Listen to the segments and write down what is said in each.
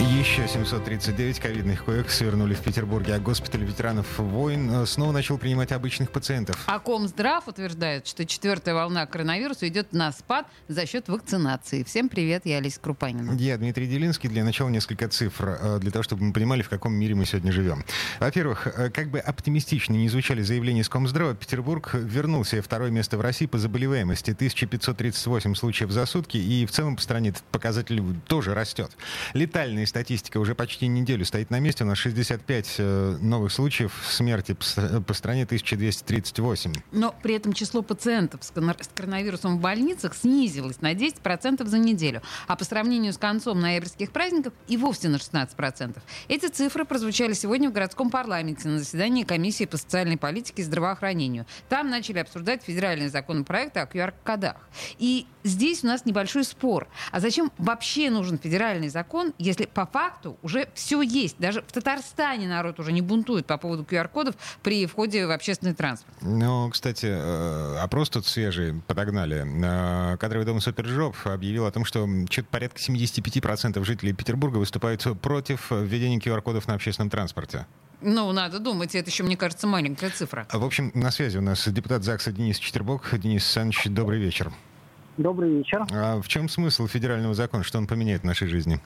Еще 739 ковидных коек свернули в Петербурге, а госпиталь ветеранов войн э, снова начал принимать обычных пациентов. А Комздрав утверждает, что четвертая волна коронавируса идет на спад за счет вакцинации. Всем привет, я Олеся Крупанина. Я Дмитрий Делинский. Для начала несколько цифр, э, для того, чтобы мы понимали, в каком мире мы сегодня живем. Во-первых, э, как бы оптимистично не звучали заявления из Комздрава, Петербург вернул себе второе место в России по заболеваемости. 1538 случаев за сутки, и в целом по стране этот показатель тоже растет. Летальные статистика уже почти неделю стоит на месте. У нас 65 э, новых случаев смерти по стране 1238. Но при этом число пациентов с коронавирусом в больницах снизилось на 10% за неделю. А по сравнению с концом ноябрьских праздников и вовсе на 16%. Эти цифры прозвучали сегодня в городском парламенте на заседании комиссии по социальной политике и здравоохранению. Там начали обсуждать федеральный законопроект о QR-кодах. И здесь у нас небольшой спор. А зачем вообще нужен федеральный закон, если по факту уже все есть. Даже в Татарстане народ уже не бунтует по поводу QR-кодов при входе в общественный транспорт. Ну, кстати, э, опрос тут свежий подогнали. Э, кадровый дом Супержоп объявил о том, что что-то порядка 75% жителей Петербурга выступают против введения QR-кодов на общественном транспорте. Ну, надо думать, это еще, мне кажется, маленькая цифра. В общем, на связи у нас депутат ЗАГСа Денис Четербок. Денис Александрович, добрый вечер. Добрый вечер. А в чем смысл федерального закона? Что он поменяет в нашей жизни?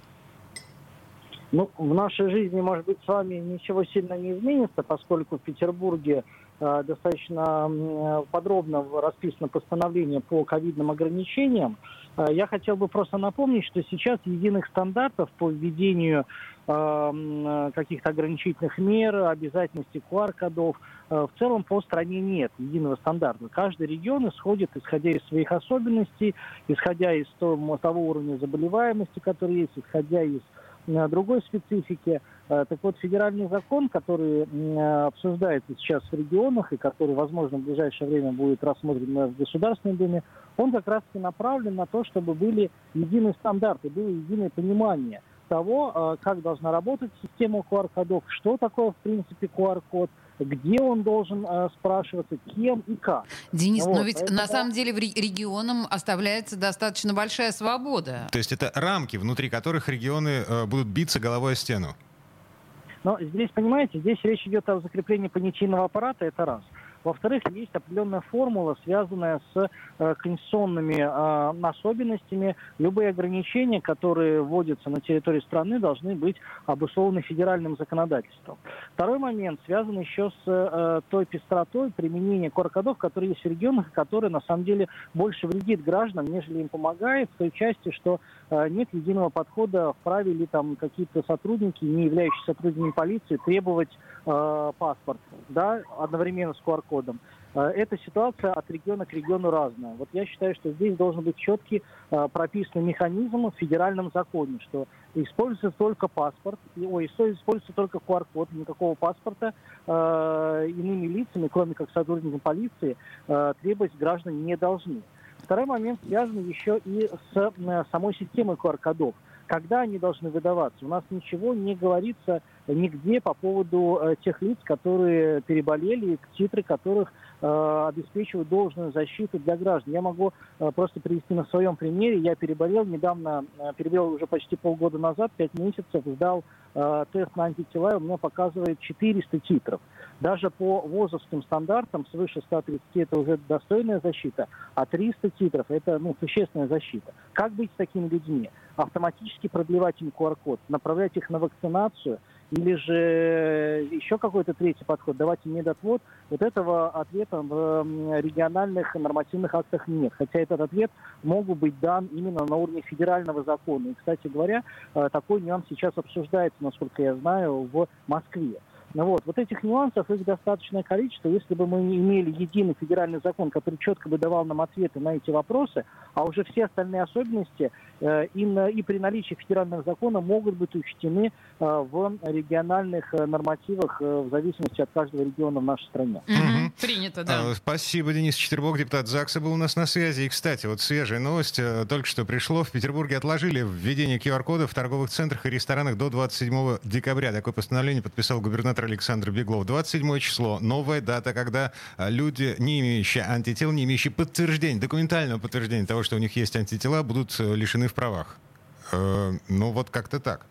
Ну, в нашей жизни, может быть, с вами ничего сильно не изменится, поскольку в Петербурге э, достаточно э, подробно расписано постановление по ковидным ограничениям. Э, я хотел бы просто напомнить, что сейчас единых стандартов по введению э, каких-то ограничительных мер, обязательности QR-кодов э, в целом по стране нет единого стандарта. Каждый регион исходит, исходя из своих особенностей, исходя из того, того уровня заболеваемости, который есть, исходя из другой специфики. Э, так вот, федеральный закон, который обсуждается сейчас в регионах и который, возможно, в ближайшее время будет рассмотрен в Государственной Думе, он как раз и направлен на то, чтобы были единые стандарты, было единое понимание того, э, как должна работать система QR-кодов, что такое, в принципе, QR-код – где он должен э, спрашиваться, кем и как. Денис, вот, но ведь поэтому... на самом деле в регионам оставляется достаточно большая свобода. То есть это рамки, внутри которых регионы э, будут биться головой о стену? Но здесь, понимаете, здесь речь идет о закреплении понятийного аппарата, это раз. Во-вторых, есть определенная формула, связанная с э, конституционными э, особенностями. Любые ограничения, которые вводятся на территории страны, должны быть обусловлены федеральным законодательством. Второй момент связан еще с э, той пестротой применения QR-кодов, которые есть в регионах, которые на самом деле больше вредит гражданам, нежели им помогает, в той части, что э, нет единого подхода, вправе ли там какие-то сотрудники, не являющиеся сотрудниками полиции, требовать э, паспорт да, одновременно с QR-кодом кодом. Э, эта ситуация от региона к региону разная. Вот я считаю, что здесь должен быть четкий э, прописанный механизм в федеральном законе, что используется только паспорт, ой, используется только QR-код, никакого паспорта э, иными лицами, кроме как сотрудникам полиции, э, требовать граждан не должны. Второй момент связан еще и с э, самой системой QR-кодов когда они должны выдаваться. У нас ничего не говорится нигде по поводу э, тех лиц, которые переболели, титры которых э, обеспечивают должную защиту для граждан. Я могу э, просто привести на своем примере. Я переболел недавно, переболел уже почти полгода назад, пять месяцев, сдал тест на антитела, и у меня показывает 400 титров. Даже по ВОЗовским стандартам свыше 130 это уже достойная защита, а 300 титров это ну, существенная защита. Как быть с такими людьми? Автоматически продлевать им QR-код, направлять их на вакцинацию или же еще какой-то третий подход, давать им медотвод, вот этого ответа в региональных нормативных актах нет. Хотя этот ответ мог бы быть дан именно на уровне федерального закона. И, кстати говоря, э, такой нюанс сейчас обсуждается, насколько я знаю, в Москве. Вот. вот этих нюансов, их достаточное количество. Если бы мы не имели единый федеральный закон, который четко бы давал нам ответы на эти вопросы, а уже все остальные особенности э, и, на, и при наличии федерального закона могут быть учтены э, в региональных э, нормативах э, в зависимости от каждого региона в нашей стране. Мгм. Принято, да. А, Спасибо, Денис Четербок, депутат ЗАГСа, был у нас на связи. И, кстати, вот свежая новость э, только что пришло. В Петербурге отложили введение QR-кодов в торговых центрах и ресторанах до 27 декабря. Такое постановление подписал губернатор Александр Беглов. 27 число. Новая дата, когда а, люди, не имеющие антител, не имеющие подтверждения, документального подтверждения того, что у них есть антитела, будут э, лишены в правах. Э, Ну, вот как-то так.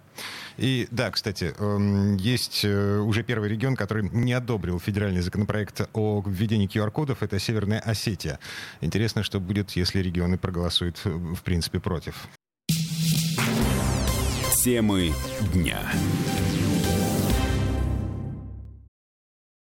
И да, кстати, эм, есть э, уже первый регион, который не одобрил федеральный законопроект о введении QR-кодов. Это Северная Осетия. Интересно, что будет, если регионы проголосуют, в принципе, против. Темы дня.